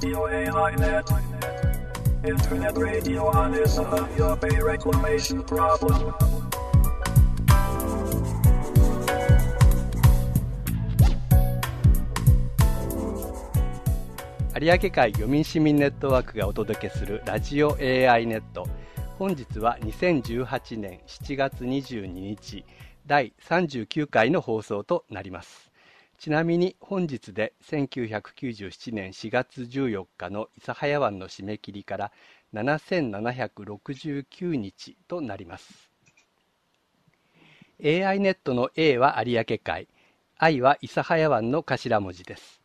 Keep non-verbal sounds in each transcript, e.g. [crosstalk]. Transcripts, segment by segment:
Radio AI Net. Internet radio on is a your pay reclamation problem. 有明海漁民市民ネットワークがお届けするラジオ AI ネット本日は2018年7月22日第39回の放送となりますちなみに本日で1997年4月14日の諫早湾の締め切りから7769日となります。AI ネットの A は有明海 I は諫早湾の頭文字です。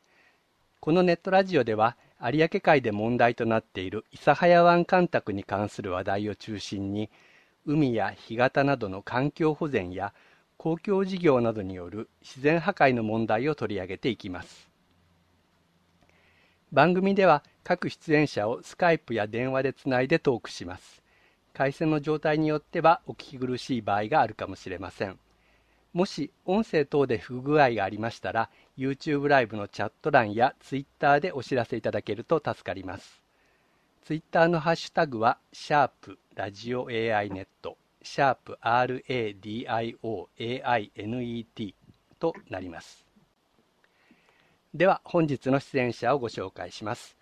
このネットラジオでは有明海で問題となっている諫早湾干拓に関する話題を中心に海や干潟などの環境保全や公共事業などによる自然破壊の問題を取り上げていきます。番組では各出演者をスカイプや電話でつないでトークします。回線の状態によってはお聞き苦しい場合があるかもしれません。もし音声等で不具合がありましたら YouTube ライブのチャット欄や Twitter でお知らせいただけると助かります。ツイッターのハッシュタグは、シャープラジオ AI ネット、シャープ RADIOAINET となります。では、本日の出演者をご紹介します。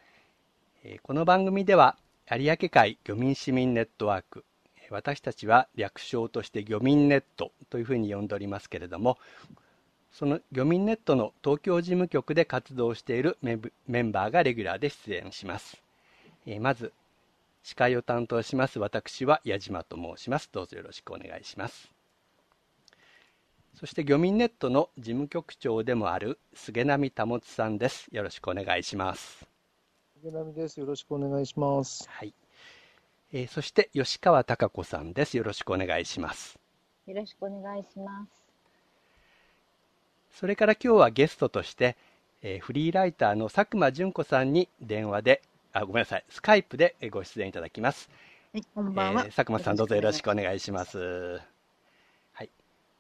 この番組では、有明海漁民市民ネットワーク、私たちは略称として漁民ネットというふうに呼んでおりますけれども、その漁民ネットの東京事務局で活動しているメンバーがレギュラーで出演します。まず、司会を担当します私は矢島と申します。どうぞよろしくお願いします。そして漁民ネットの事務局長でもある菅波保さんです。よろしくお願いします。菅波です。よろしくお願いします。はい。えー、そして吉川貴子さんです。よろしくお願いします。よろしくお願いします。それから今日はゲストとして、えー、フリーライターの佐久間純子さんに電話であ、ごめんなさい、スカイプでご出演いただきます。はい、こんばんは。えー、佐久間さんどうぞよろしくお願いします。はい。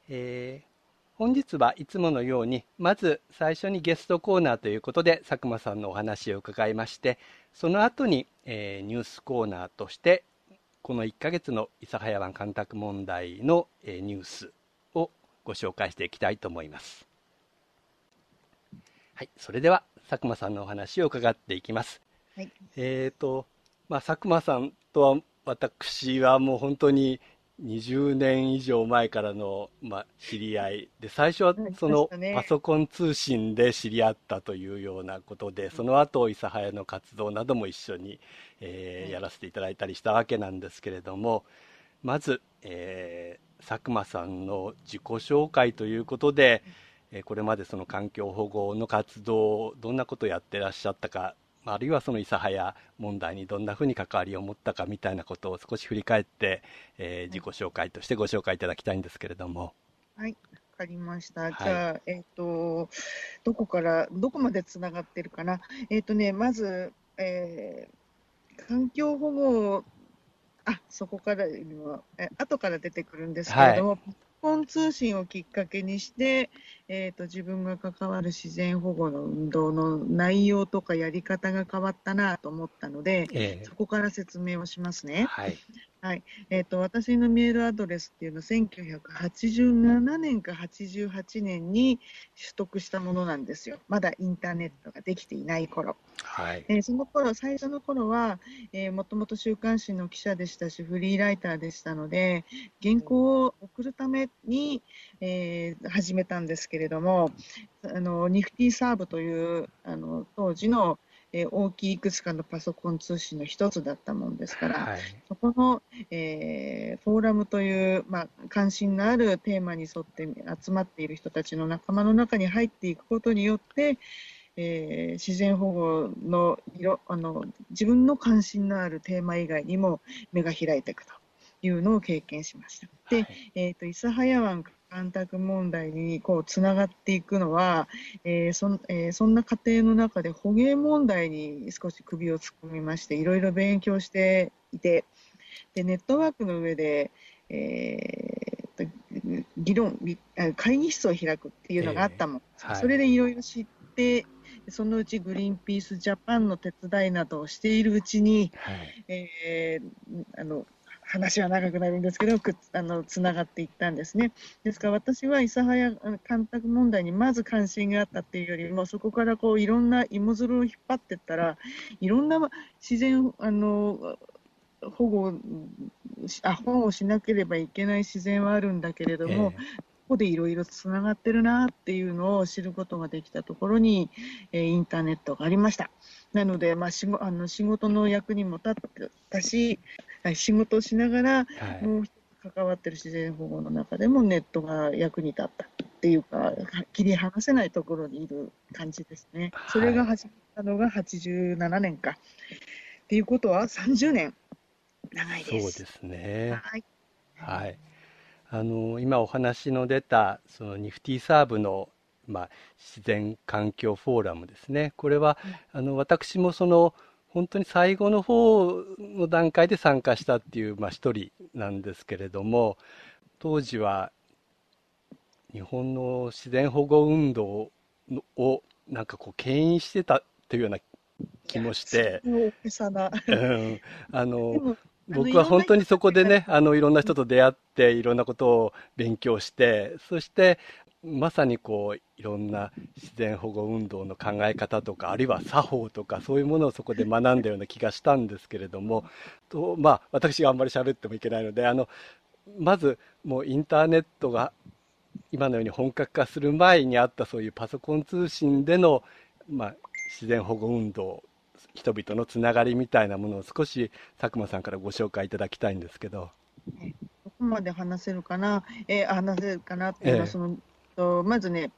えー、本日はいつものように、まず最初にゲストコーナーということで、佐久間さんのお話を伺いまして、その後に、えー、ニュースコーナーとして、この1ヶ月の諫早湾干拓問題の、えー、ニュースをご紹介していきたいと思います。はい、それでは佐久間さんのお話を伺っていきます。はい、えっ、ー、と、まあ、佐久間さんとは、私はもう本当に20年以上前からの、まあ、知り合い。で、最初はそのパソコン通信で知り合ったというようなことで、その後、諫早の活動なども一緒に、えー、やらせていただいたりしたわけなんですけれども、まず、えー、佐久間さんの自己紹介ということで、これまでその環境保護の活動、どんなことをやってらっしゃったかあるいはその諫早問題にどんなふうに関わりを持ったかみたいなことを少し振り返って、えー、自己紹介としてご紹介いただきたいんですけれども。はい、わかりました。はい、じゃあ、えっ、ー、と、どこから、どこまでつながってるかな。えっ、ー、とね、まず、えー、環境保護、あ、そこからは、え後から出てくるんですけれども、はい本通信をきっかけにして、えーと、自分が関わる自然保護の運動の内容とかやり方が変わったなと思ったので、えー、そこから説明をしますね。はい、はいえーと、私のメールアドレスっていうのは1987年か88年に取得したものなんですよ。まだインターネットができていない頃。はいえー、その頃最初の頃は、えー、もともと週刊誌の記者でしたしフリーライターでしたので原稿を送るために、えー、始めたんですけれどもあのニフティサーブというあの当時のえー、大きいいくつかのパソコン通信の一つだったもんですから、はい、そこの、えー、フォーラムという、まあ、関心のあるテーマに沿って集まっている人たちの仲間の中に入っていくことによって、えー、自然保護の色あの自分の関心のあるテーマ以外にも目が開いていくというのを経験しました。で、はい、えーと、諫早湾干拓問題にこうつながっていくのは、えーそえー、そんな過程の中で捕鯨問題に少し首を突っ込みましていろいろ勉強していてでネットワークの上で、えー、議論会議室を開くっていうのがあったもん、えーはい、それでいろいろ知ってそのうちグリーンピースジャパンの手伝いなどをしているうちに、はい。えーあの話は長くなるんですけど、くっあのつながっていったんですね。ですから私は諫早干拓問題にまず関心があったっていうよりも、そこからこういろんな芋づるを引っ張っていったら、いろんな自然あの保護あ保護しなければいけない自然はあるんだけれども、ええここでいろいろつながってるなっていうのを知ることができたところに、えーインターネットがありました。なので、まあ、仕事あの仕事の役にも立ったし、はい仕事をしながら、はい。もう関わってる自然保護の中でもネットが役に立ったっていうか、は切り離せないところにいる感じですね。はいそれが始まったのが87年か。っていうことは30年長いです。そうですね。はい。はい。あの、今お話の出た、そのニフティサーブの、まあ、自然環境フォーラムですね。これは、あの、私もその、本当に最後の方の段階で参加したっていう、まあ、一人なんですけれども、当時は、日本の自然保護運動のを、なんかこう、牽引してたというような気もして、大げさな。うん、あの、僕は本当にそこでね、あの、いろんな人と出会って、いろんなことを勉強して、そして、まさにこう、いろんな自然保護運動の考え方とか、あるいは作法とか、そういうものをそこで学んだような気がしたんですけれども、と、まあ、私があんまり喋ってもいけないので、あの、まず、もうインターネットが今のように本格化する前にあったそういうパソコン通信での、まあ、自然保護運動、人々のつながりみたいなものを少し佐久間さんからご紹介いただきたいんですけど。どこまで話せるかな、えー話せるかなっていうのは、ええそのとまずね、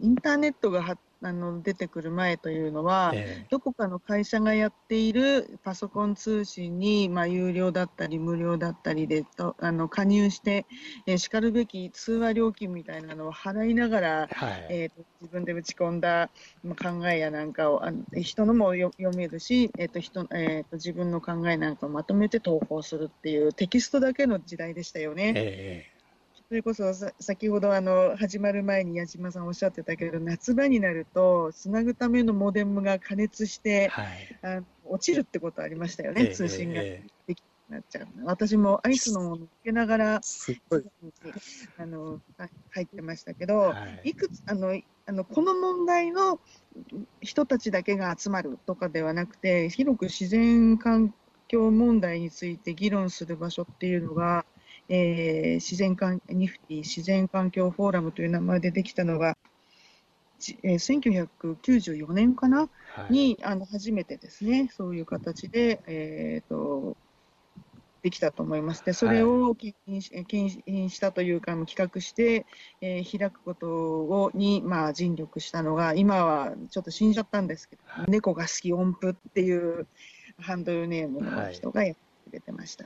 インターネットがはあの出てくる前というのは、えどこかの会社がやっているパソコン通信に、まあ、有料だったり無料だったりでとあの加入して、えーしかるべき通話料金みたいなのを払いながら、えはい。えーと自分で打ち込んだまあ考えやなんかをあの人のもよ読めるし、えーと人えーと自分の考えなんかをまとめて投稿するっていうテキストだけの時代でしたよね。えそれこそさ先ほどあの始まる前に矢島さんおっしゃってたけど夏場になるとつなぐためのモデムが加熱しえてはい。あの落ちるってことありましたよね、ええ通信がええできなっちゃう。私もアイスのものをつけながらすっごい。あのあ入ってましたけど、はいいくつあのあのこの問題の人たちだけが集まるとかではなくて広く自然環境問題について議論する場所っていうのが、えー自然環ニフティ自然環境フォーラムという名前でできたのが、じえー1994年かな？はい。にあの初めてですねそういう形で、えー、とできたと思います。でそれを牽引ししたというか企画して、えー開くことをに、まあ、尽力したのが今はちょっと死んじゃったんですけど、はい猫が好き音符っていうハンドルネームの人がやってくれてました。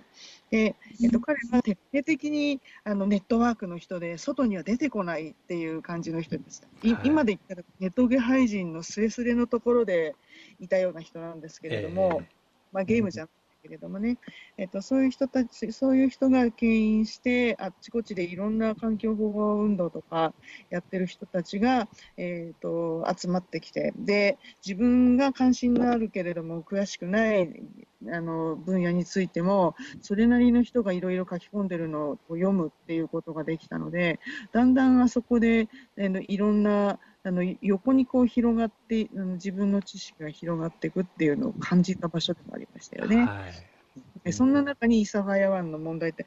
でえっと、彼は徹底的にあのネットワークの人で外には出てこないっていう感じの人でした。いはい今で言ったらネトゲ廃人のスレスレのところでいたような人なんですけれども、えまあ、ゲームじゃないけれどもね、えっと、そういう人たち、そういう人が牽引して、あっちこっちでいろんな環境保護運動とかやってる人たちが、えっと、集まってきて、で、自分が関心があるけれども、詳しくないあの分野についても、それなりの人がいろいろ書き込んでるのを読むっていうことができたので、だんだんあそこで、あのいろんなあの横にこう広がって自分の知識が広がっていくっていうのを感じた場所でもありましたよね。はい。でそんな中に諫早湾の問題って、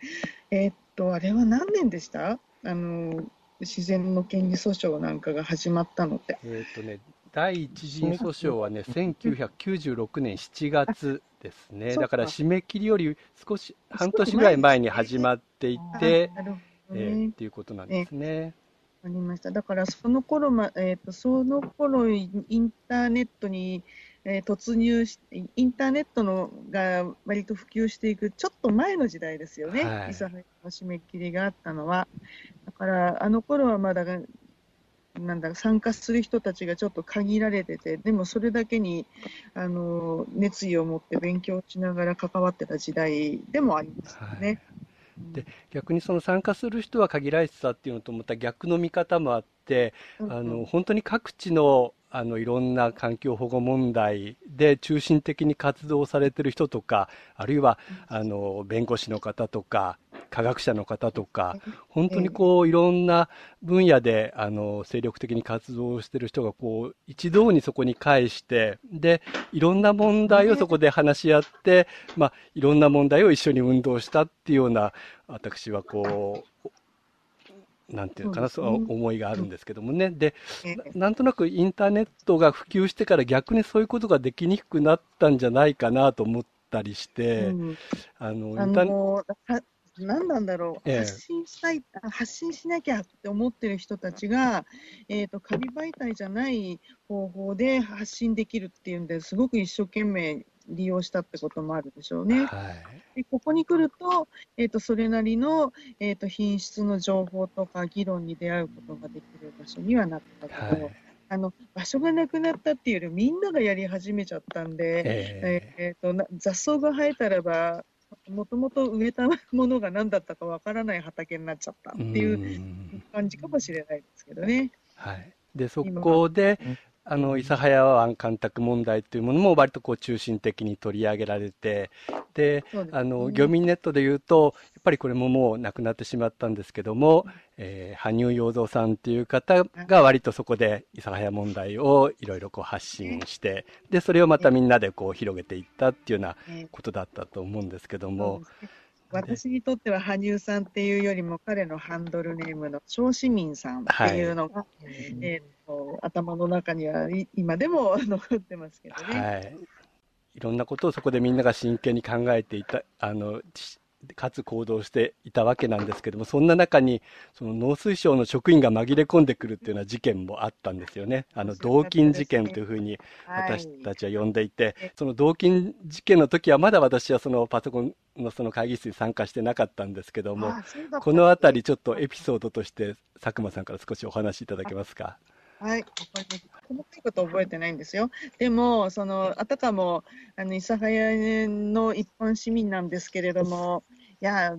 えーっとあれは何年でした？あの自然の権利訴訟なんかが始まったのって。えっとね、第一陣訴訟はね、1996年7月ですね。だから締め切りより少し、半年ぐらい前に始まっていて、えーねっていうことなんですね。ありました。だからその頃ま、えー、とその頃インターネットに、えー突入し、インターネットのが割と普及していくちょっと前の時代ですよね、はいの締め切りがあったのは。だからあの頃はまだなんだ参加する人たちがちょっと限られてて、でもそれだけにあの熱意を持って勉強しながら関わってた時代でもありますよね。で逆にその参加する人は限られてたっていうのとまた逆の見方もあって、うんあの本当に各地のあのいろんな環境保護問題で中心的に活動されてる人とか、あるいはあの弁護士の方とか、科学者の方とか、本当にこういろんな分野であの精力的に活動してる人がこう一堂にそこに返して、で、いろんな問題をそこで話し合って、まあ、いろんな問題を一緒に運動したっていうような、私はこう、なんていうのかな、その思いがあるんですけどもね。で、なんとなくインターネットが普及してから逆にそういうことができにくくなったんじゃないかなと思ったりして、うん、あの、インターネット、何なんだろう、ええ、発信したい、発信しなきゃって思ってる人たちが、えっ、ー、と、紙媒体じゃない方法で発信できるっていうんですごく一生懸命利用したってこともあるでしょうね。はい、でここに来ると、えーと、それなりの、えーと、品質の情報とか議論に出会うことができる場所にはなったけど、はい、あの場所がなくなったっていうよりみんながやり始めちゃったんで、えー、えーと雑草が生えたらばもともと植えたものが何だったかわからない畑になっちゃったっていう感じかもしれないですけどね。はい、でそこで、あの、諫早湾干拓問題というものも割とこう中心的に取り上げられて、で、でね、あの、漁民ネットで言うと、やっぱりこれももうなくなってしまったんですけども、えー、羽生洋三さんっていう方が割とそこで諫早問題をいろいろこう発信して、で、それをまたみんなでこう広げていったっていうようなことだったと思うんですけども、私にとっては羽生さんっていうよりも彼のハンドルネームの小市民さんっていうのが、はい、えー頭の中には今でも残ってますけどね。はい。いろんなことをそこでみんなが真剣に考えていた、あの、かつ行動していたわけなんですけども、そんな中に、その農水省の職員が紛れ込んでくるっていうような事件もあったんですよね。あの、同金事件というふうに私たちは呼んでいて、はい、その同金事件の時はまだ私はそのパソコンのその会議室に参加してなかったんですけども、このあたりちょっとエピソードとして佐久間さんから少しお話しいただけますか？はい、細かいこと覚えてないんですよ。でも、そのあたかもあの諫早の一般市民なんですけれども、いや、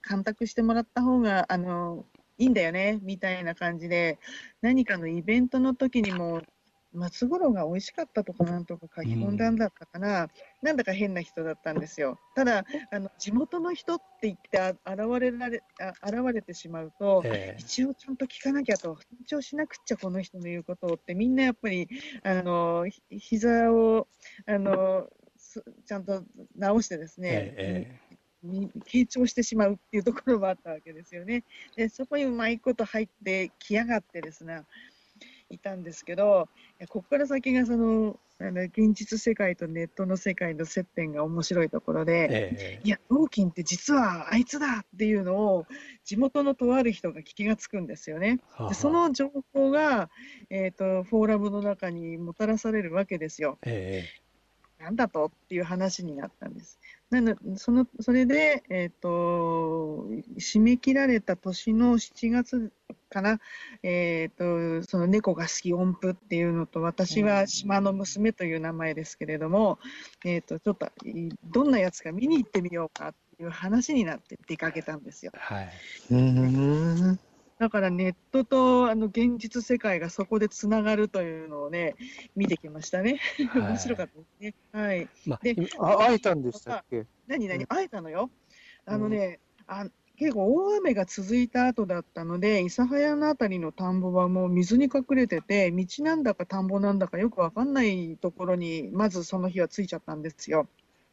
干拓してもらった方があのいいんだよねみたいな感じで、何かのイベントの時にも松五郎が美味しかったとかなんとか書き込んだんだったかな、うん、なんだか変な人だったんですよ。ただ、あの地元の人って言って現れられあ現れてしまうと、えー、一応ちゃんと聞かなきゃと、緊張しなくっちゃ、この人の言うことをって、みんなやっぱり、あの膝をあのちゃんと直してですね、えー傾聴してしまうっていうところもあったわけですよね。でそこにうまいこと入ってきやがってですね、いたんですけど、ここから先がその、あの現実世界とネットの世界の接点が面白いところで、えー、いや、納金って実はあいつだっていうのを地元のとある人が気がつくんですよね。ははでその情報が、えーと、フォーラムの中にもたらされるわけですよ。えー、なんだと？っていう話になったんです。なのそのそれで、えーと、締め切られた年の7月かな、えーと、その猫が好き音符っていうのと私は島の娘という名前ですけれども、えーと、ちょっとどんなやつか見に行ってみようかっていう話になって出かけたんですよ。はい、うんだからネットとあの現実世界がそこでつながるというのをね、見てきましたね。はい、面白かったですね。はい。まあ、で、あ会えたんでしたっけ？何何？会えたのよ。あのね、うん、あ結構大雨が続いた後だったので、諫早の辺りの田んぼはもう水に隠れてて、道なんだか田んぼなんだかよくわかんないところに、まずその日は着いちゃったんですよ。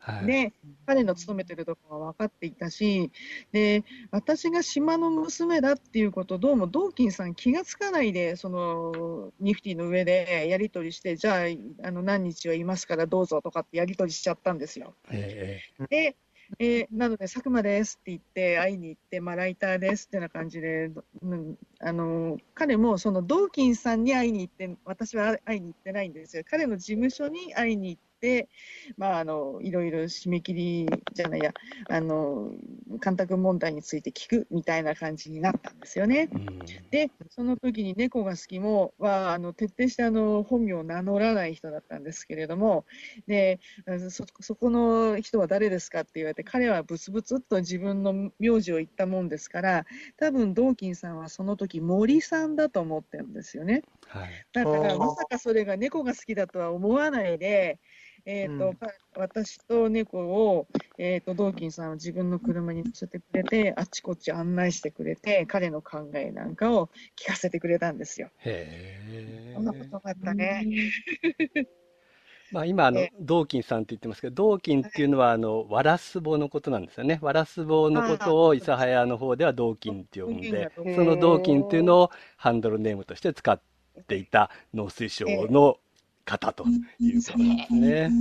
はい、で、彼の勤めてるところが分かっていたし、で、私が島の娘だっていうこと、どうもドーキンさん気がつかないで、その、ニフティの上でやり取りして、じゃあ、あの、何日はいますからどうぞとかってやり取りしちゃったんですよ。えー、で、えー、なので、佐久間ですって言って、会いに行って、まあ、ライターですってな感じで、うん、あの彼もそのドーキンさんに会いに行って、私は会いに行ってないんですよ。彼の事務所に会いに行っで、まあ、あのいろいろ締め切りじゃないやあの干拓問題について聞くみたいな感じになったんですよね。うんでその時に猫が好きもはあの徹底してあの本名を名乗らない人だったんですけれどもでそそこの人は誰ですかって言われて彼はブツブツっと自分の名字を言ったもんですから多分ドーキンさんはその時森さんだと思ってるんですよね。はい。だからまさかそれが猫が好きだとは思わないで、えーとうんか私と猫を、えー、とドーキンさんは自分の車に乗せてくれてあっちこっち案内してくれて彼の考えなんかを聞かせてくれたんですよ。へそんなことがあったね。まあ、今あのえ、ドーキンさんって言ってますけど、ドーキンっていうのは、あの、ワラスボのことなんですよね。ワラスボのことを、諫早の方ではドーキンって呼んでそのドーキンっていうのをハンドルネームとして使っていた農水省の方ということなんですね。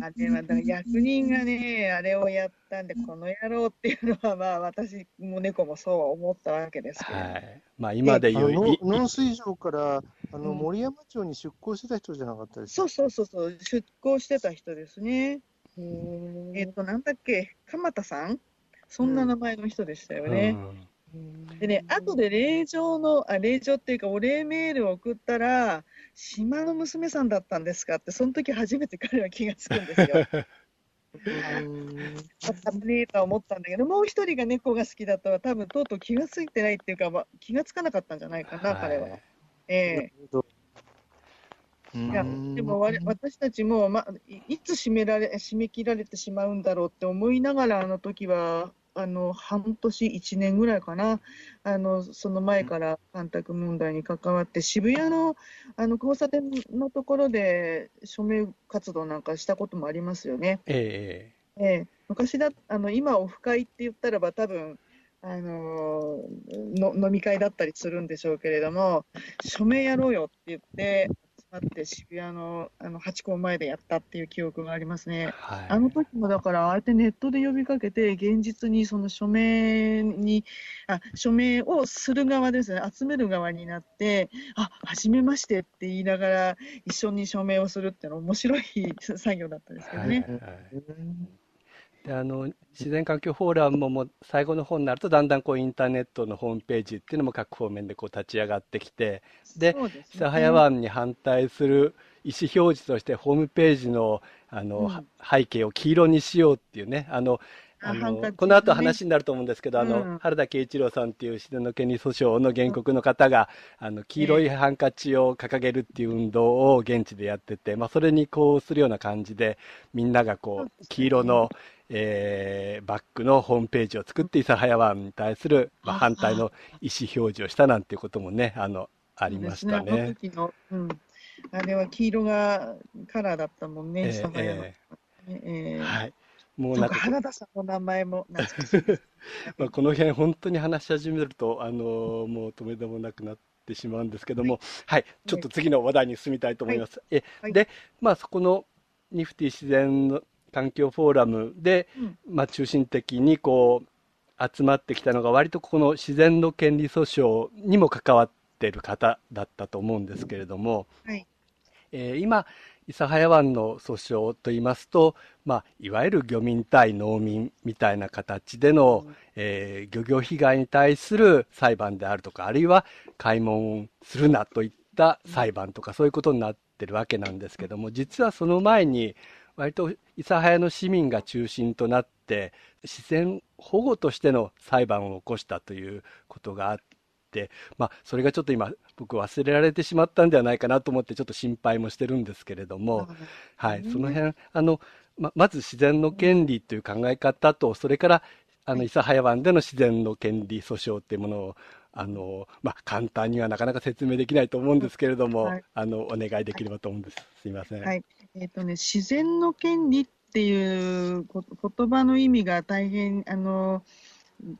あれはだから役人がね、あれをやったんで、この野郎っていうのは、まあ、私も猫もそう思ったわけですけど、はい。まあ、今であの言う、い。農農水省からあのうん。森山町に出向してた人じゃなかったですそうそうそうそう、出向してた人ですね。うえっと、なんだっけ、鎌田さん？そんな名前の人でしたよね。でね、後で令状の、あ、令状っていうか、お礼メールを送ったら、島の娘さんだったんですかって、その時初めて彼は気がつくんですよ。危ねえとは思ったんだけど、もう一人が猫が好きだとは、多分とうとう気がついてないっていうか、まあ、気がつかなかったんじゃないかな、彼は。ええいやでも私たちも、ま、いいつ締められ締め切られてしまうんだろうって思いながら、あの時はあの半年、1年ぐらいかな、あのその前から干拓問題に関わって、渋谷のあの交差点のところで署名活動なんかしたこともありますよね。ええ。ええ、昔だあの今、オフ会って言ったらば、多分あのの飲み会だったりするんでしょうけれども、署名やろうよって言って、って渋谷のあのハチ公前でやったっていう記憶がありますね。はい。あの時もだから、あえてネットで呼びかけて、現実にその署名に、あ署名をする側ですね、集める側になって、あ初めましてって言いながら、一緒に署名をするっていうのは面白い [laughs] 作業だったですけどね。はいはいであの自然環境フォーラムももう最後の方になるとだんだんこうインターネットのホームページっていうのも各方面でこう立ち上がってきてで諫早湾に反対する意思表示としてホームページのあの、うん。は背景を黄色にしようっていうねあのあのこの後話になると思うんですけど、あのうん。原田慶一郎さんっていう自然の権利訴訟の原告の方が、あの黄色いハンカチを掲げるっていう運動を現地でやってて、まあ、それにこうするような感じでみんながこう黄色の、えーバックのホームページを作って諫早湾に対する、まあ、あ反対の意思表示をしたなんていうこともねあ。のありましたね。あのね。時の、うん、あれは黄色がカラーだったもんね、ええ諫早のええ。えはい。もうそうんなかか原田さんの名前も。[laughs] まあ、この辺本当に話し始めると、あのもう止めどもなくなってしまうんですけども、はい、ちょっと次の話題に進みたいと思います。えはい。で、まあ、そこのニフティ自然の環境フォーラムで、うん。まあ、中心的にこう集まってきたのが、割とこの自然の権利訴訟にも関わっている方だったと思うんですけれども、はい。えー今、諫早湾の訴訟といいますと、まあ、いわゆる漁民対農民みたいな形での、えー漁業被害に対する裁判であるとか、あるいは開門するなといった裁判とか、そういうことになってるわけなんですけども、実はその前に、割と諫早の市民が中心となって、自然保護としての裁判を起こしたということがあって、まあ、それがちょっと今、僕忘れられてしまったんではないかなと思って、ちょっと心配もしてるんですけれども、はい、その辺あのままず自然の権利という考え方と、それからあの諫早湾での自然の権利訴訟というものをあの、まあ、簡単にはなかなか説明できないと思うんですけれども、はいあのお願いできればと思うんです。すいません。はいえっ、とね、自然の権利っていうこ言葉の意味が大変、あの、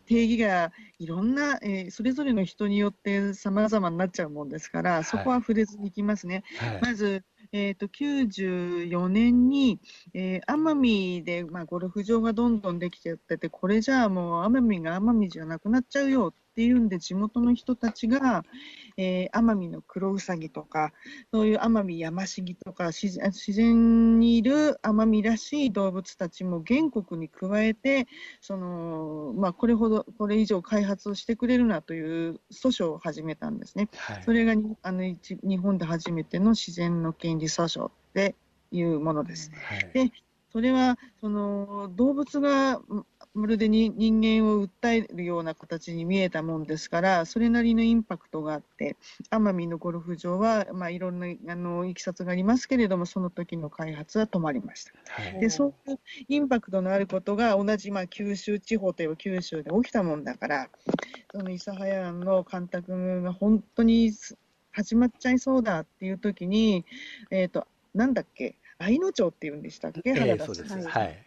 定義がいろんな、えーそれぞれの人によって様々になっちゃうもんですから、そこは触れずにいきますね。はいまず、えー、と94年に、えー奄美で、まあ、ゴルフ場がどんどんできちゃってて、これじゃあもう奄美が奄美じゃなくなっちゃうよっっていうんで、地元の人たちが、えー、奄美のクロウサギとか、そういう奄美ヤマシギとか自然、にいる奄美らしい動物たちも原告に加えて、その、まあ、これほど、これ以上開発をしてくれるなという訴訟を始めたんですね。はい、それがあの日本で初めての自然の権利訴訟でいうものです。はい、でそれはその動物がまるでに人間を訴えるような形に見えたもんですから、それなりのインパクトがあって、奄美のゴルフ場は、まあ、いろんなあのいきさつがありますけれども、その時の開発は止まりました。はい、でそういうインパクトのあることが同じ、まあ、九州地方といえば九州で起きたもんだから、その諫早湾の干拓が本当に始まっちゃいそうだっていう時に、えっ、ー、と、なんだっけ、愛野町って言うんでしたっけ、原田さん。はい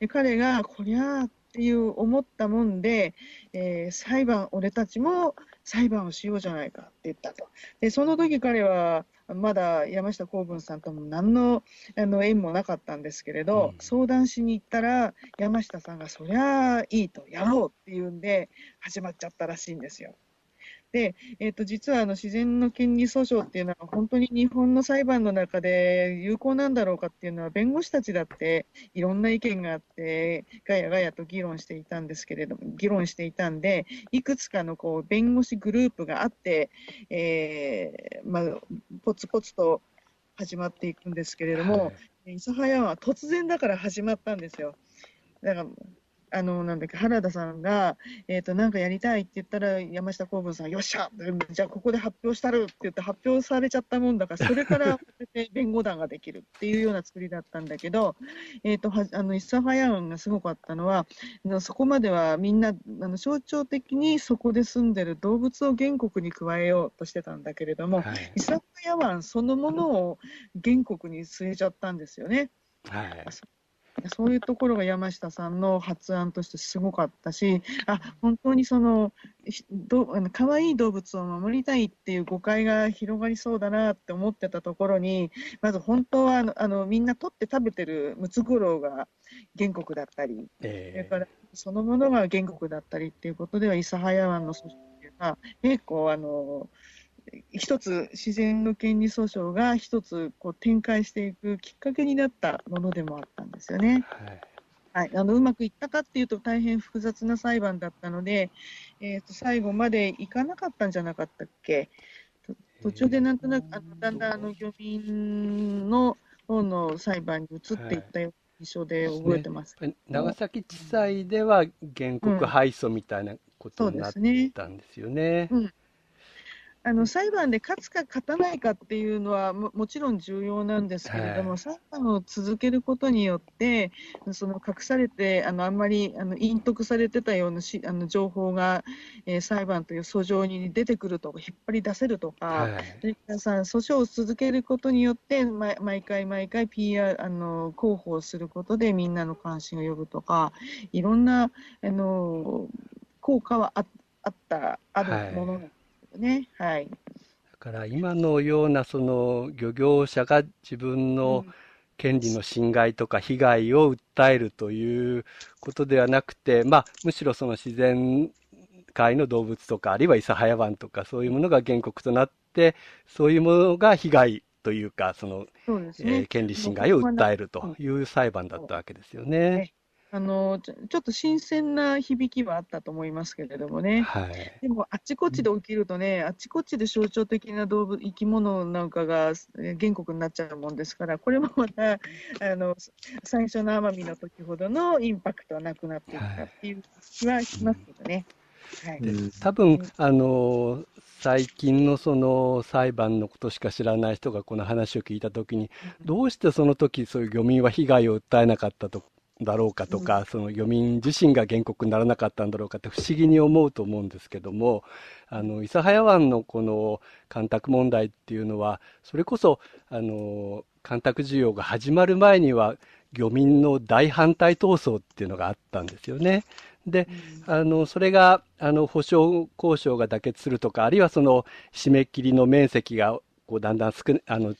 で彼がこりゃあっていう思ったもんで、えー、裁判俺たちも裁判をしようじゃないかって言ったとでその時彼はまだ山下幸文さんとも何のあの縁もなかったんですけれど、うん、相談しに行ったら山下さんがそりゃあいいとやろうっていうんで始まっちゃったらしいんですよ。で、えーと、実はあの自然の権利訴訟っていうのは本当に日本の裁判の中で有効なんだろうかっていうのは弁護士たちだっていろんな意見があってガヤガヤと議論していたんですけれども議論していたんでいくつかのこう弁護士グループがあって、えーまあ、ポツポツと始まっていくんですけれども、はい、諫早は突然だから始まったんですよ。だからあの、なんだっけ、原田さんが、えっ、ー、と、なんかやりたいって言ったら、山下公文さん、よっしゃじゃあここで発表したるって言って発表されちゃったもんだから、それから弁護団ができるっていうような作りだったんだけど、[laughs] えっ、ー、と、はあの、一茶早ンがすごかったのは、そこまではみんな、あの象徴的にそこで住んでる動物を原告に加えようとしてたんだけれども、はい、諫早湾そのものを原告に据えちゃったんですよね。はいそういうところが山下さんの発案としてすごかったし、あ本当にそのど可愛い動物を守りたいっていう誤解が広がりそうだなって思ってたところに、まず本当はあのみんな取って食べてるムツゴロウが原告だったり、えー、それからそのものが原告だったりっていうことでは、諫早湾の組織っていうのは、結構あの、一つ自然の権利訴訟が一つこう展開していくきっかけになったものでもあったんですよね。はい、はい、あのうまくいったかっていうと大変複雑な裁判だったので、えー、と最後までいかなかったんじゃなかったっけ？途中でなんとなくあのだんだんあの漁民の方の裁判に移っていったような印象で覚えてます、ね、長崎地裁では原告敗訴みたいなことになったんですよね。うん、うんあの裁判で勝つか勝たないかっていうのはももちろん重要なんですけれども、はい、裁判を続けることによって、その隠されて、あのあんまりあの隠匿されてたようなしあの情報が、えー、裁判という訴状に出てくるとか、引っ張り出せるとか、はい、それからさ訴訟を続けることによって、ま、毎回毎回 PR あの広報することでみんなの関心を呼ぶとか、いろんなあの効果はああったあるものなんです。ね。はい。だから今のようなその漁業者が自分の権利の侵害とか被害を訴えるということではなくて、まあ、むしろその自然界の動物とか、あるいは諫早湾とか、そういうものが原告となって、そういうものが被害というか、その、そね、えー、権利侵害を訴えるという裁判だったわけですよね。あのちょちょっと新鮮な響きはあったと思いますけれどもね、はい、でもあっちこっちで起きるとね、あっちこっちで象徴的な動物生き物なんかが原告になっちゃうもんですから、これもまたあの最初の奄美の時ほどのインパクトはなくなっていったっていう気はしますけどね。はい、多分あの最近のその裁判のことしか知らない人がこの話を聞いたときに、どうしてその時そういう漁民は被害を訴えなかったとだろうかとか、うん、その漁民自身が原告にならなかったんだろうかって不思議に思うと思うんですけども、あの、諫早湾のこの干拓問題っていうのは、それこそ、あの、干拓事業が始まる前には、漁民の大反対闘争っていうのがあったんですよね。で、あの、それが、あの、保証交渉が妥結するとか、あるいはその、締め切りの面積が、こう、だんだん少あの、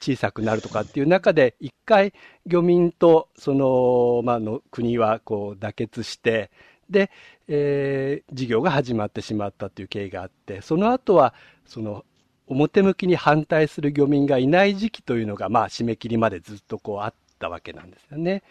小さくなるとかっていう中で、一回漁民とその、まあの国はこう妥結して、で、えー、事業が始まってしまったという経緯があって、その後は、その、表向きに反対する漁民がいない時期というのが、まあ、締め切りまでずっとこうあったわけなんですよね。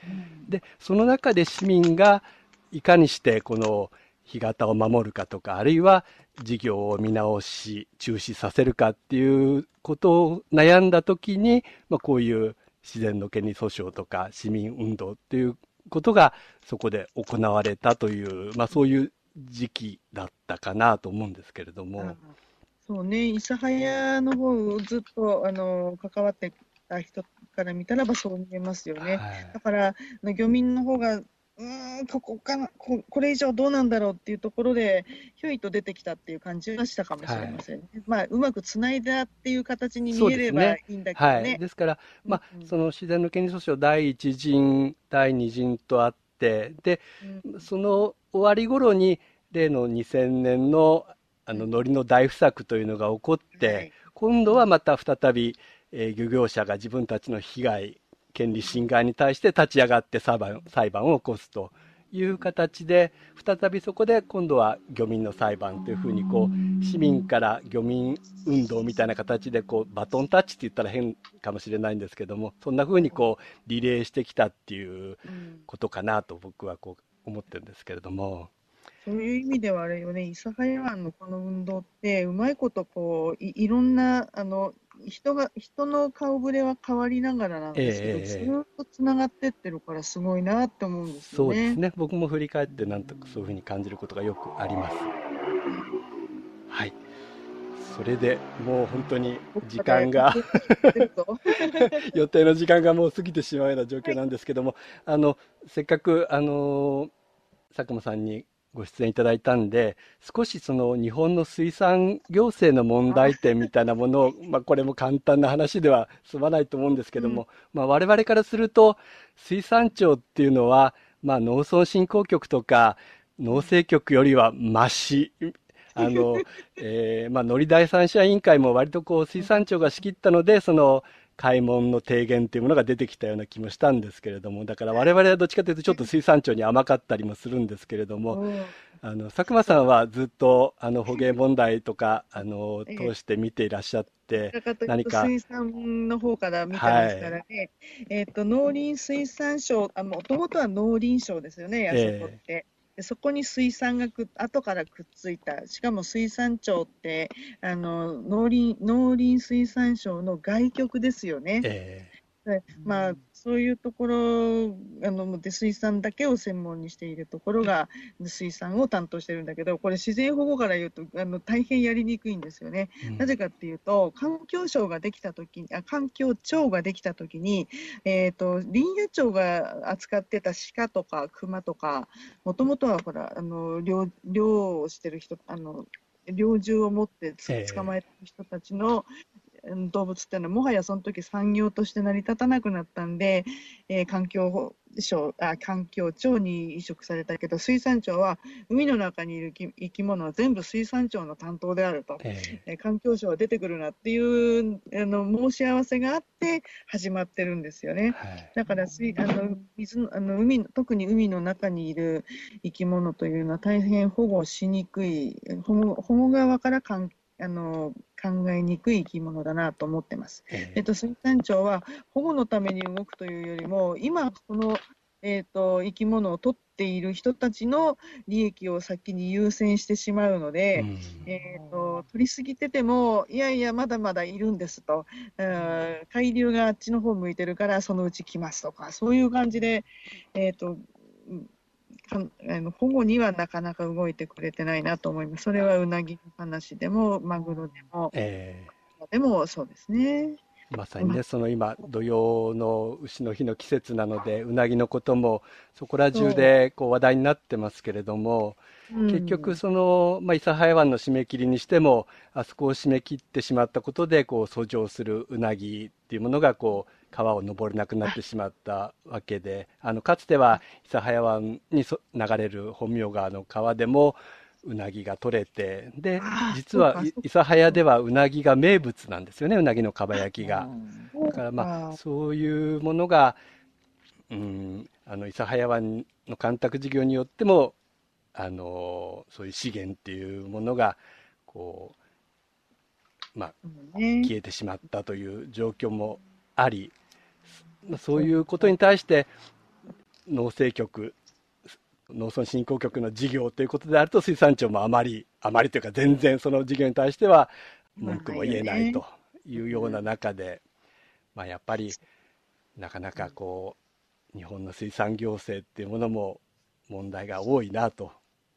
で、その中で市民がいかにしてこの干潟を守るかとか、あるいは事業を見直し、中止させるかっていうことを悩んだ時に、まあ、こういう自然の権利訴訟とか市民運動っていうことがそこで行われたという、まあ、そういう時期だったかなと思うんですけれども。そうね、諫早の方ずっとあの関わってた人から見たらばそう見えますよね。はい、だから漁民の方がうんここかなここれ以上どうなんだろうっていうところでひょいと出てきたっていう感じはしたかもしれませんね、はい、まあ、うまくつないだっていう形に見えればいいんだけどね。ですねはい、ですから、まあ、うん、その自然の権利訴訟第一陣第二陣とあってで、うん、その終わり頃に例の2000年のあの海苔の大不作というのが起こって、はい、今度はまた再び、えー、漁業者が自分たちの被害権利侵害に対して立ち上がって裁判裁判を起こすという形で再びそこで今度は漁民の裁判というふうにこう市民から漁民運動みたいな形でこうバトンタッチって言ったら変かもしれないんですけどもそんなふうにこうリレーしてきたっていうことかなと僕はこう思ってるんですけれども。そういう意味ではあれよね、諫早湾のこの運動って、うまいことこういいろんなあの人が人の顔ぶれは変わりながらなんですけど、えー、ずっとつながってってるからすごいなって思うんですよね。そうですね。僕も振り返ってなんとかそういうふうに感じることがよくあります。はい。それでもう本当に時間が [laughs] 予定の時間がもう過ぎてしまうような状況なんですけども、はい、あのせっかくあの佐久間さんにご出演いただいたんで、少しその日本の水産行政の問題点みたいなものを、[laughs] まあこれも簡単な話では済まないと思うんですけども、うん、まあ我々からすると、水産庁っていうのは、まあ農村振興局とか農政局よりはまし、あの、[laughs] えー、まあ、農林第三者委員会も割とこう、水産庁が仕切ったので、その、開門の提言というものが出てきたような気もしたんですけれども、だから我々はどっちかというとちょっと水産庁に甘かったりもするんですけれども、あの、佐久間さんはずっと、あの、捕鯨問題とか、あの、通して見ていらっしゃって、何か。水産の方から見てますからね、はい、えっ、と、農林水産省、もともとは農林省ですよね、あそこって。えーでそこに水産がく後からくっついた、しかも水産庁ってあの農林農林水産省の外局ですよね。えーまあ、そういうところあので水産だけを専門にしているところが水産を担当してるんだけどこれ自然保護から言うとあの大変やりにくいんですよね。うん、なぜかっていうと環境省ができた時あ環境庁ができた時に、えーと、林野庁が扱ってた鹿とか熊とかもともとはほらあの猟猟をしてる人あの猟銃を持って捕まえた人たちの動物っていうのはもはやその時産業として成り立たなくなったんで、えー、環境省あ環境庁に移植されたけど水産庁は海の中にいる生き物は全部水産庁の担当であると、えー、環境省は出てくるなっていうあの申し合わせがあって始まってるんですよね、はい、だから水あの水あの海特に海の中にいる生き物というのは大変保護しにくい保護保護側から関あの考えにくい生き物だなと思ってます。えっと、水産庁は保護のために動くというよりも、今、この、えーと、生き物を取っている人たちの利益を先に優先してしまうので、えーと、取りすぎてても、いやいや、まだまだいるんですと、海流があっちの方向いてるから、そのうち来ますとか、そういう感じで、えーとあの保護にはなかなか動いてくれてないなと思います。それはうなぎの話でも、マグロでも、えー、でもそうですね。まさにね、その今、土曜の牛の日の季節なので、うなぎのこともそこら中でこう話題になってますけれども、結局、その、まあ、諫早湾の締め切りにしても、あそこを締め切ってしまったことで、こう、遡上するうなぎっていうものが、こう、川を登れなくなってしまったわけで、あの、かつては諫早湾に流れる本名川の川でも、うなぎが取れて、で、実は諫早ではうなぎが名物なんですよね、うなぎのかば焼きが。だからまあ、そういうものが、うん、あの、諫早湾の干拓事業によっても、あのそういう資源っていうものがこう、まあ、消えてしまったという状況もあり、そういうことに対して農政局農村振興局の事業ということであると水産庁もあまりあまりというか全然その事業に対しては文句も言えないというような中で、まあ、やっぱりなかなかこう日本の水産行政っていうものも問題が多いなと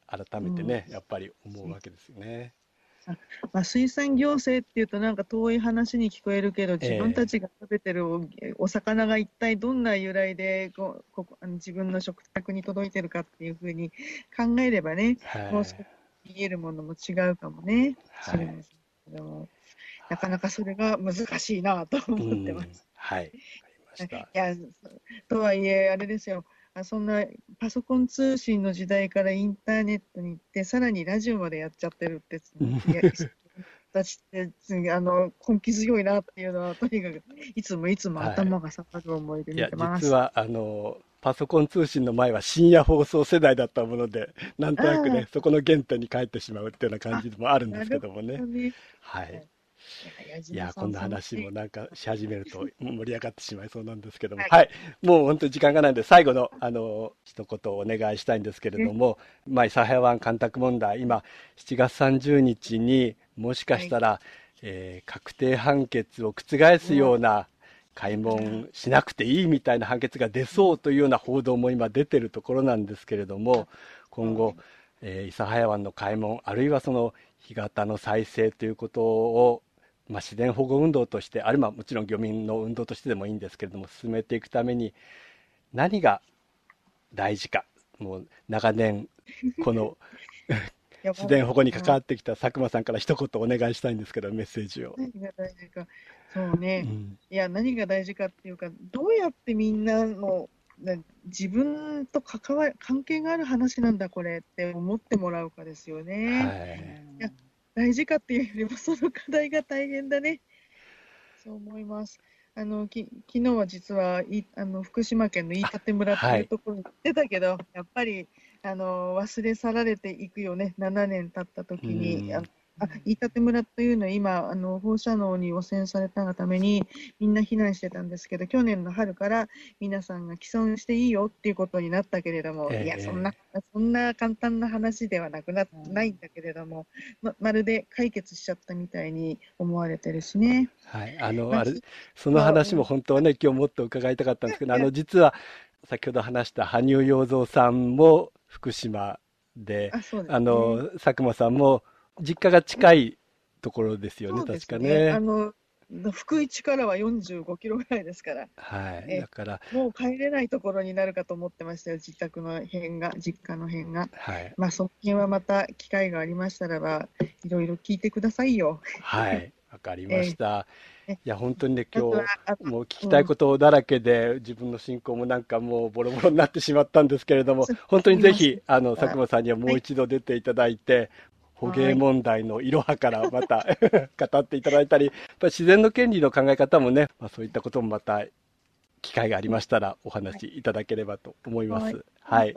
改めてね、やっぱり思うわけですよね。[laughs] まあ、水産行政っていうとなんか遠い話に聞こえるけど自分たちが食べてるお,、お魚が一体どんな由来でここ自分の食卓に届いてるかっていうふうに考えればね、はい、もう少し見えるものも違うかもね、はい、れませんけどもなかなかそれが難しいなと思ってます。はい、いやとはいえあれですよそんなパソコン通信の時代からインターネットに行って、さらにラジオまでやっちゃってるって、私ってあの根気強いなっていうのは、とにかくいつもいつも頭が下がる思いで見てます。はい、実はあのパソコン通信の前は深夜放送世代だったもので、なんとなくね、そこの原点に帰ってしまうっていうような感じもあるんですけどもね。ねはい。いや、こんな話もなんかし始めると盛り上がってしまいそうなんですけども、[laughs] はい、はい、もう本当に時間がないので、最後の、あの、一言お願いしたいんですけれども、まあ、サヘ湾干拓問題、今、7月30日にもしかしたら、はい、えー、確定判決を覆すような、開門しなくていいみたいな判決が出そうというような報道も今出てるところなんですけれども、今後、えー、諫早湾の開門、あるいはその干潟の再生ということをまあ、自然保護運動としてあるいはもちろん漁民の運動としてでもいいんですけれども進めていくために何が大事か。もう長年この [laughs] 自然保護に関わってきた佐久間さんから一言お願いしたいんですけどメッセージを。何が大事か。そうね、うん、いや何が大事かっていうかどうやってみんなの自分と関わ関係がある話なんだこれって思ってもらうかですよね。はい、いや大事かっていうよりも、その課題が大変だね。そう思います。あのき昨日は実はいあの福島県の飯舘村っていうところに行ってたけど、はい、やっぱりあの忘れ去られていくよね、7年経った時に、ああ飯舘村というのは今あの放射能に汚染されたがためにみんな避難してたんですけど去年の春から皆さんが既存していいよっていうことになったけれども、えー、いやそんなそんな簡単な話ではなくなないんだけれどもままるで解決しちゃったみたいに思われてるしね。はい、あの、まあ、あれその話も本当はね今日もっと伺いたかったんですけどあの実は先ほど話した羽生洋三さんも福島であ、ね、あの佐久間さんも実家が近いところですよね、確かね。あの福井市からは45キロぐらいですから、はい、だから。もう帰れないところになるかと思ってましたよ、自宅の辺が、実家の辺が。はい、まあ、その辺はまた機会がありましたらば、いろいろ聞いてくださいよ。はい、わかりました。[laughs] えー、いや、本当にね、今日、もう聞きたいことだらけで、うん、自分の進行もなんかもうボロボロになってしまったんですけれども、本当にぜひ、あの、佐久間さんにはもう一度出ていただいて、捕鯨問題のいろはからまた [laughs] 語っていただいたり、やっぱ自然の権利の考え方もね、まあ、そういったこともまた機会がありましたらお話しいただければと思います。はい。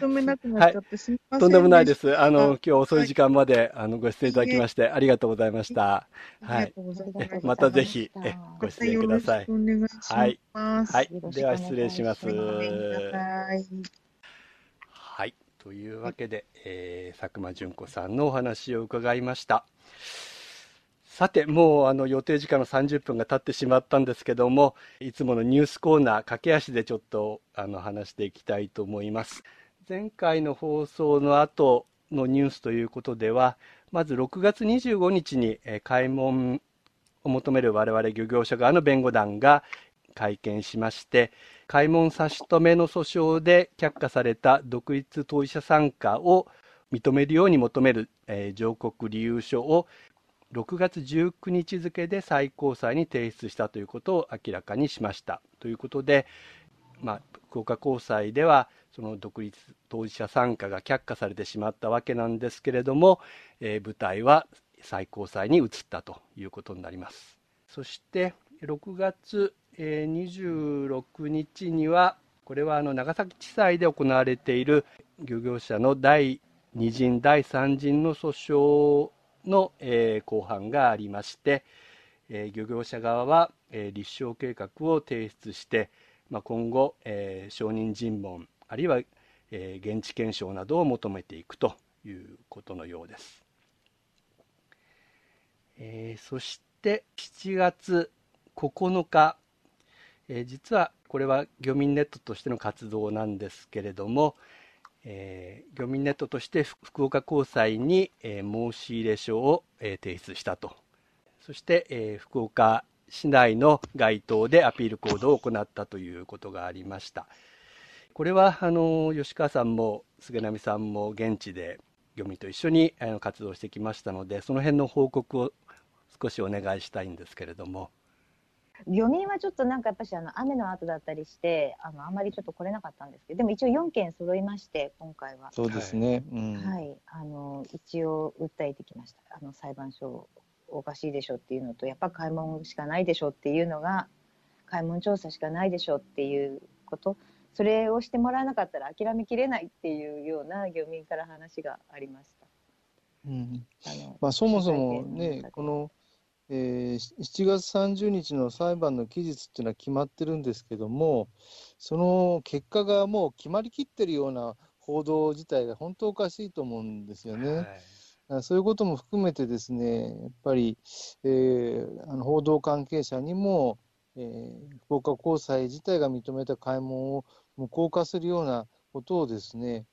とんでもなくなっちゃってすみません、とんでもないです。あの、今日遅い時間まで、あの、ご出演いただきまして、ありがとうございました。はい。またぜひ、え、ご出演ください。はい。はい。では失礼します。というわけで、えー、佐久間純子さんのお話を伺いました。さて、もうあの予定時間の30分が経ってしまったんですけども、いつものニュースコーナー、駆け足でちょっとあの話していきたいと思います。前回の放送の後のニュースということでは、まず6月25日にえ開門を求める我々漁業者側の弁護団が会見しまして、開門差し止めの訴訟で却下された独立当事者参加を認めるように求める、えー、上告理由書を6月19日付で最高裁に提出したということを明らかにしました。ということで、まあ、福岡高裁ではその独立当事者参加が却下されてしまったわけなんですけれども、えー、舞台は最高裁に移ったということになります。そして6月26日には、これはあの長崎地裁で行われている漁業者の第二審、第三審の訴訟の、えー、公判がありまして、えー、漁業者側は、えー、立証計画を提出して、まあ、今後、えー、証人尋問あるいは、えー、現地検証などを求めていくということのようです。えー、そして7月9日、えー、実はこれは漁民ネットとしての活動なんですけれども、えー、漁民ネットとして福岡高裁に、えー、申し入れ書を、えー、提出したとそして、えー、福岡市内の街頭でアピール行動を行ったということがありました。これはあの吉川さんも菅波さんも現地で漁民と一緒に活動してきましたのでその辺の報告を少しお願いしたいんですけれども。漁民はちょっとなんかやっぱしあの雨の後だったりしてあのあまりちょっと来れなかったんですけどでも一応4件揃いまして今回は。そうですね、うん、はい。あの一応訴えてきました。あの裁判所おかしいでしょっていうのとやっぱ開門しかないでしょっていうのが開門調査しかないでしょっていうこと。それをしてもらわなかったら諦めきれないっていうような漁民から話がありました。うん。まあ、そもそもね、この、えー、7月30日の裁判の期日っていうのは決まってるんですけども、その結果がもう決まりきってるような報道自体が本当おかしいと思うんですよね。はいそういうことも含めてですね、やっぱり、えー、あの報道関係者にも、えー、福岡高裁自体が認めた開門を無効化するようなことをですね、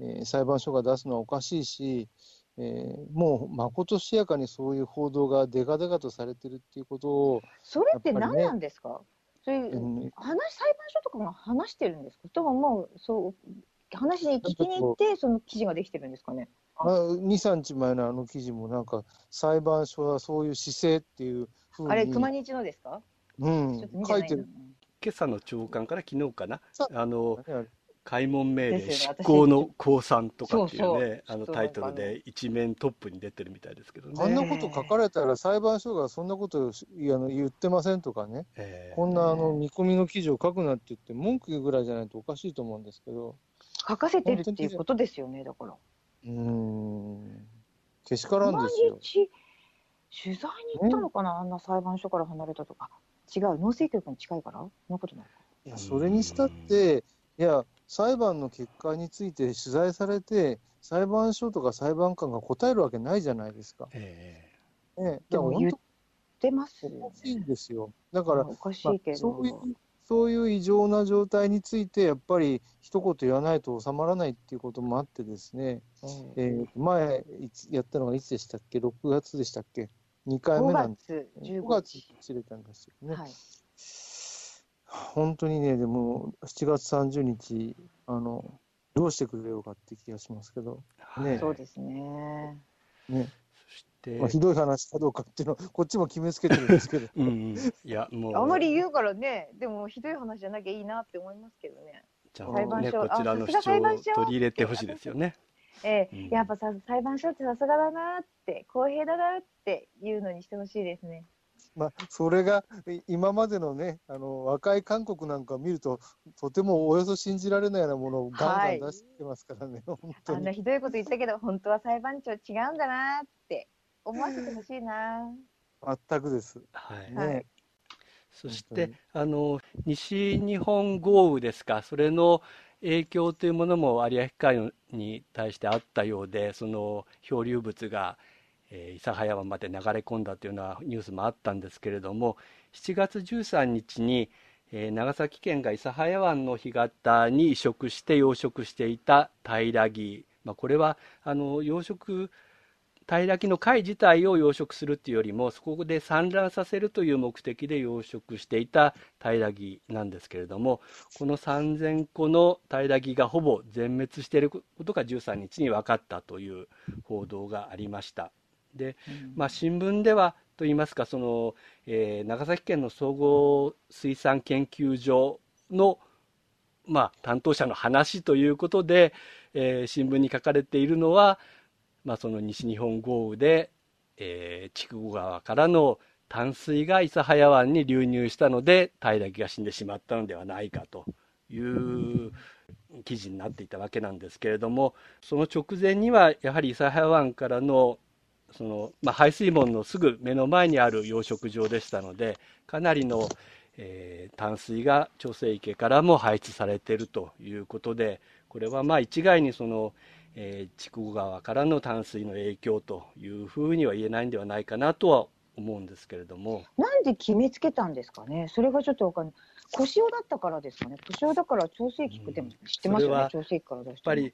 えー、裁判所が出すのはおかしいし、えー、もうまことしやかにそういう報道がでかでかとされてるっていうことを、それって何なんですか、それ、うん、話裁判所とかも話してるんですか？とかもうそう話に聞きに行って、その記事ができてるんですかね？2、3日前のあの記事も、なんか、裁判所はそういう姿勢っていうふうに。あれ、熊日のですか？うん、書いてる。今朝の朝刊から昨日かな、あの、開門命令執行の降参とかっていうね、あのタイトルで一面トップに出てるみたいですけどね。あんなこと書かれたら裁判所がそんなこと言ってませんとかね、えー、こんなあの見込みの記事を書くなって言って文句言うぐらいじゃないとおかしいと思うんですけど。書かせてるっていうことですよね、だから。うん。けしからんですよ。取材に行ったのかな、あんな裁判所から離れたとか。違う、農政局に近いから？そんなことないいや、それにしたって、いや、裁判の結果について取材されて、裁判所とか裁判官が答えるわけないじゃないですか。ええー。ね、でも言ってますよ、ね。おかしいんですよ。だから、おかしいけど、まあ、そういうそういう異常な状態について、やっぱり一言言わないと収まらないっていうこともあってですね、うん、えー、前やったのがいつでしたっけ、6月でしたっけ、2回目なんで、5月知れたんですよね。はい、本当にね、でも7月30日、あのどうしてくれようかって気がしますけど、ね、そうですね。ねまあ、ひどい話かどうかっていうのは、こっちも決めつけてるんですけど。うん、うん、いや、もう。あまり言うからね、でもひどい話じゃなきゃいいなって思いますけどね。じゃあ、裁判所、ね、こちらの主張を取り入れてほしいですよね。ええ、うん、やっぱさ裁判所ってさすがだなって公平だなっていうのにしてほしいですね。まあ、それが今までのねあの若い韓国なんかを見るととてもおよそ信じられないようなものをガンガン出してますからね、はい、本当にあんなひどいこと言ったけど本当は裁判長違うんだなって思わせてほしいな。全くです。はい。ね。そして、あの、西日本豪雨ですか、それの影響というものも有明海に対してあったようで、その漂流物が、えー、諫早湾まで流れ込んだというようなニュースもあったんですけれども、7月13日に、えー、長崎県が諫早湾の干潟に移植して養殖していた平木、まあ、これはあの養殖平木の貝自体を養殖するっていうよりもそこで産卵させるという目的で養殖していた平木なんですけれどもこの3000個の平木がほぼ全滅していることが13日に分かったという報道がありました。で、まあ、新聞ではといいますかその、えー、長崎県の総合水産研究所の、まあ、担当者の話ということで、えー、新聞に書かれているのはまあ、その西日本豪雨で、えー、筑後川からの淡水が諫早湾に流入したので平木が死んでしまったのではないかという記事になっていたわけなんですけれどもその直前にはやはり諫早湾からのその、まあ、排水門のすぐ目の前にある養殖場でしたのでかなりの、えー、淡水が調整池からも排出されているということでこれはまあ一概にその、えー、筑後川からの淡水の影響というふうには言えないんではないかなとは思うんですけれども。なんで決めつけたんですかね？それがちょっとわかんない。小潮だったからですかね？小潮だから調整器でも知ってますよね、調整器からやっぱり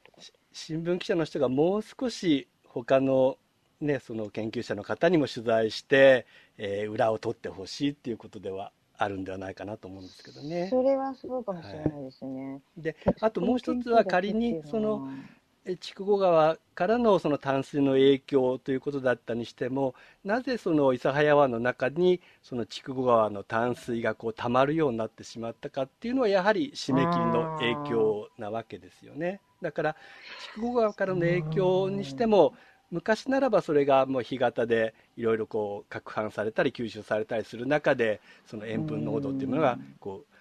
新聞記者の人がもう少し他のね、その研究者の方にも取材して、えー、裏を取ってほしいっていうことではあるんではないかなと思うんですけどね。それはそうかもしれないですね。はい、であともう一つは仮にその筑後川からのその淡水の影響ということだったにしてもなぜその諫早湾の中にその筑後川の淡水がこう溜まるようになってしまったかっていうのはやはり締め切りの影響なわけですよね。だから筑後川からの影響にしても昔ならばそれがもう干潟でいろいろこう攪拌されたり吸収されたりする中でその塩分濃度っていうものがこう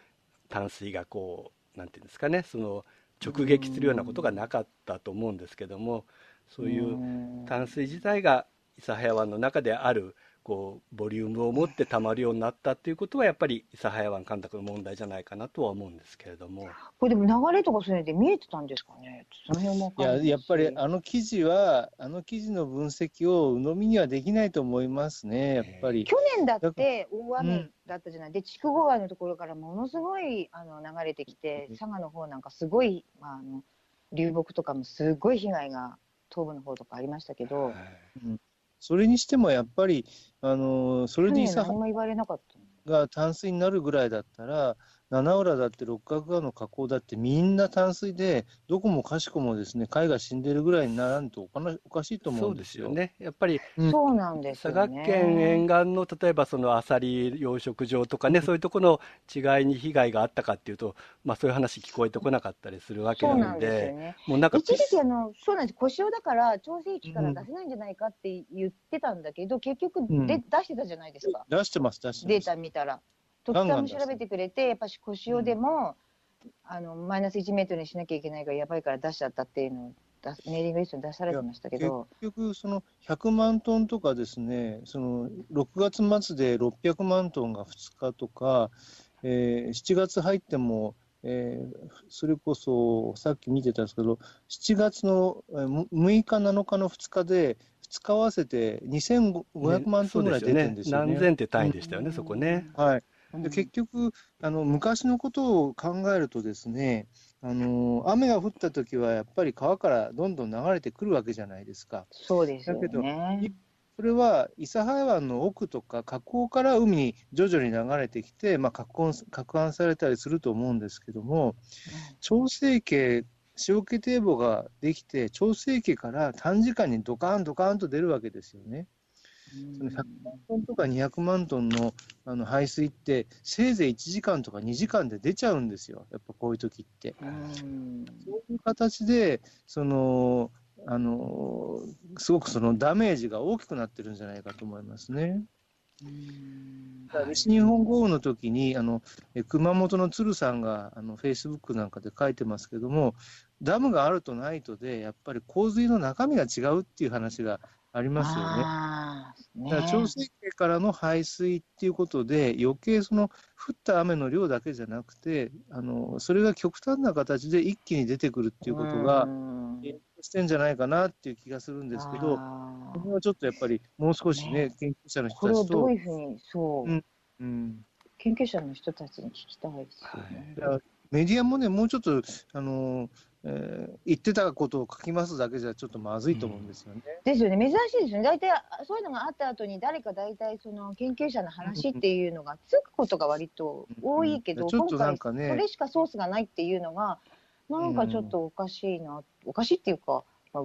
淡水がこうなんていうんですかね。その直撃するようなことがなかったと思うんですけどもそういう淡水自体が諫早湾の中であるこうボリュームを持ってたまるようになったっていうことはやっぱり諫早湾干拓の問題じゃないかなとは思うんですけれども。これでも流れとかそういうので見えてたんですかね？その辺もいややっぱりあの記事はあの記事の分析を鵜呑みにはできないと思いますねやっぱり。去年だって大雨だったじゃない、うん、で筑後川のところからものすごいあの流れてきて佐賀の方なんかすごい、まあ、あの流木とかもすごい被害が東部の方とかありましたけど、はい。うんそれにしてもやっぱり、あのそれで諫早が淡水になるぐらいだったら、七浦だって六角川の河口だってみんな淡水で、どこもかしこもですね、貝が死んでるぐらいにならんとおかなおかしいと思うんですよ。そうですよね。やっぱり、そうなんです佐賀県沿岸の例えばそのアサリ養殖場とかね、そういうところの違いに被害があったかっていうと、まあそういう話聞こえてこなかったりするわけなので、でね、もうなんか一時期あのそうなんです。故障だから調整器から出せないんじゃないかって言ってたんだけど、結局で、うん、出してたじゃないですか。出してます出してます。データ見たら。時さんも調べてくれて、やっぱし腰をでも、うん、あのマイナス1メートルにしなきゃいけないからやばいから出しちゃったっていうのをメーリングリストに出されてましたけど。結局、その100万トンとかですね、その6月末で600万トンが2日とか、えー、7月入っても、えー、それこそさっき見てたんですけど、7月の6日、7日の2日で、2日合わせて2500万トンぐらい出てるんですよね。ね。何千って単位でしたよね、そこね。はいで結局あの、昔のことを考えるとですね、あの雨が降った時はやっぱり川からどんどん流れてくるわけじゃないですか。そうですよね。だけどそれは諫早湾の奥とか河口から海に徐々に流れてきて、まあ、攪拌されたりすると思うんですけども、調整系、塩気堤防ができて、調整系から短時間にドカンドカンと出るわけですよね。その100万トンとか200万トンのあの排水って、せいぜい1時間とか2時間で出ちゃうんですよ、やっぱこういう時って。そういう形で、そのあのすごくそのダメージが大きくなってるんじゃないかと思いますね。西日本豪雨の時にあの熊本の鶴さんがあのフェイスブックなんかで書いてますけどもダムがあるとないとでやっぱり洪水の中身が違うっていう話がありますよね。だから調整池からの排水っていうことで、余計その降った雨の量だけじゃなくて、あのそれが極端な形で一気に出てくるっていうことが、してんじゃないかなっていう気がするんですけど、これはちょっとやっぱり、もう少しね、ね研究者の人たちと。どういうふうに、そう、うん、うん、研究者の人たちに聞きたいですよね。はい、メディアもね、もうちょっと、あのえー、言ってたことを書きますだけじゃちょっとまずいと思うんですよね。うん、ですよね、珍しいですよね、大体そういうのがあった後に、誰か大体その研究者の話っていうのがつくことが割と多いけど、うん。うん、今回、それしかソースがないっていうのが、なん。かちょっとおかしいな、おかしいっていうか、まあ、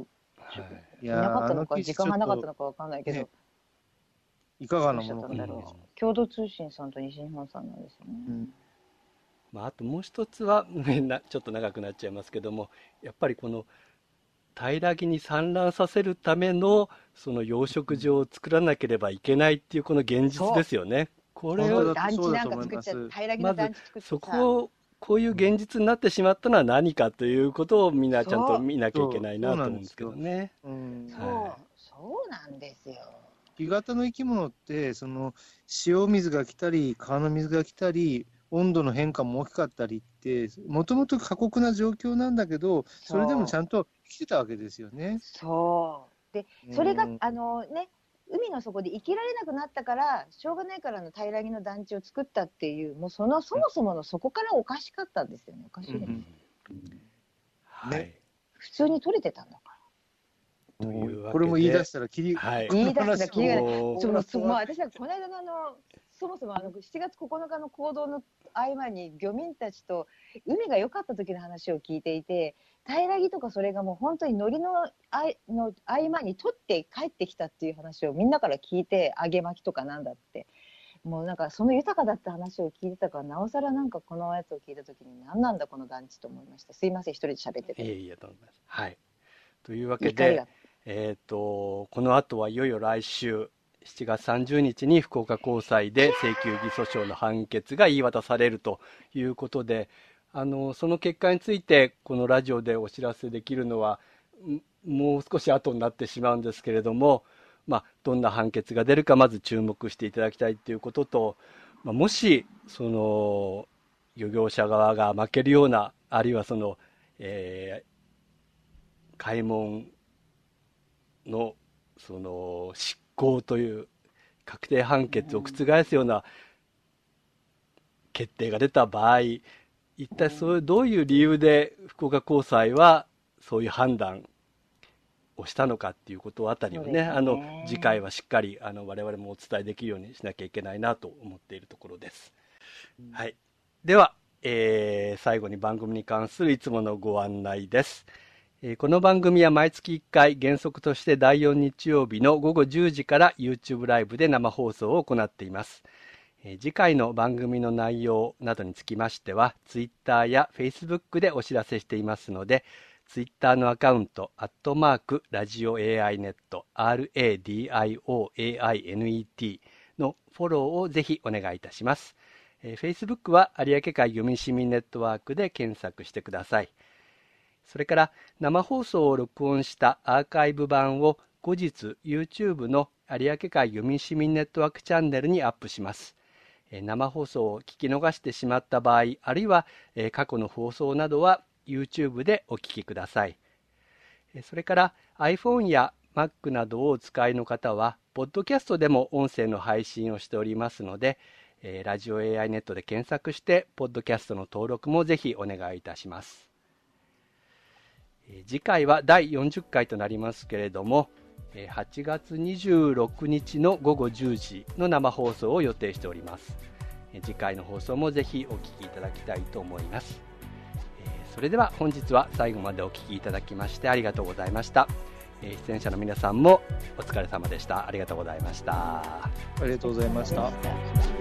いなかったのか、時間がなかったのかわかん。ないけど。ねいかがなものかな共同通信さん。と西日本さん。なん。ですよね。うんまあ、あともう一つは、ね、ちょっと長くなっちゃいますけどもやっぱりこの平らぎに産卵させるためのその養殖場を作らなければいけないっていうこの現実ですよね。これを団地なんか作っちゃ平らぎの団地作っそここういう現実になってしまったのは何かということをみんなちゃんと見なきゃいけないなと思うんですけどね。そう、そうなんですよ。干潟の生き物って、その塩水が来たり、川の水が来たり、温度の変化も大きかったりって、もともと過酷な状況なんだけど、それでもちゃんと生きてたわけですよね。そう。でそれが、あのね、海の底で生きられなくなったから、しょうがないからの平らぎの団地を作ったっていう、もうそのそもそものそこからおかしかったんですよね、おかしいです、うんはい、普通に取れてたんだから。これも言い出したらきり、はい、言い出したらきりがない。そのそまあ、私はこの間のあのそもそもあの7月9日の行動の合間に漁民たちと海が良かった時の話を聞いていて平木とかそれがもう本当に海苔のあの合間に取って帰ってきたっていう話をみんなから聞いて揚げ巻きとかなんだってもうなんかその豊かだった話を聞いてたからなおさらなんかこのやつを聞いた時に何なんだこの団地と思いました。すいません一人で喋ってて。いえいえと思いますはい。というわけでえーと、この後はいよいよ来週7月30日に福岡高裁で請求議訴訟の判決が言い渡されるということであのその結果についてこのラジオでお知らせできるのはもう少し後になってしまうんですけれども、まあ、どんな判決が出るかまず注目していただきたいということと、まあ、もしその漁業者側が負けるようなあるいはその、えー、開門のその執行という確定判決を覆すような決定が出た場合一体そういうどういう理由で福岡高裁はそういう判断をしたのかっていうことあたりをね、ね、あの次回はしっかりあの我々もお伝えできるようにしなきゃいけないなと思っているところです。はい、では、えー、最後に番組に関するいつものご案内です。この番組は毎月1回原則として第4日曜日の午後10時から YouTube ライブで生放送を行っています。次回の番組の内容などにつきましては Twitter や Facebook でお知らせしていますので Twitter のアカウント、アットマーク、ラジオ AI ネット、RADIOAINET のフォローをぜひお願いいたします。Facebook は有明海漁民市民ネットワークで検索してください。それから生放送を録音したアーカイブ版を後日 YouTube の有明海漁民市民ネットワークチャンネルにアップします。生放送を聞き逃してしまった場合、あるいは過去の放送などは YouTube でお聞きください。それから iPhone や Mac などをお使いの方は、ポッドキャストでも音声の配信をしておりますので、ラジオ AI ネットで検索して、ポッドキャストの登録もぜひお願いいたします。次回は第40回となりますけれども、8月26日の午後10時の生放送を予定しております。次回の放送もぜひお聞きいただきたいと思います。それでは本日は最後までお聞きいただきましてありがとうございました。出演者の皆さんもお疲れ様でした。ありがとうございました。ありがとうございました。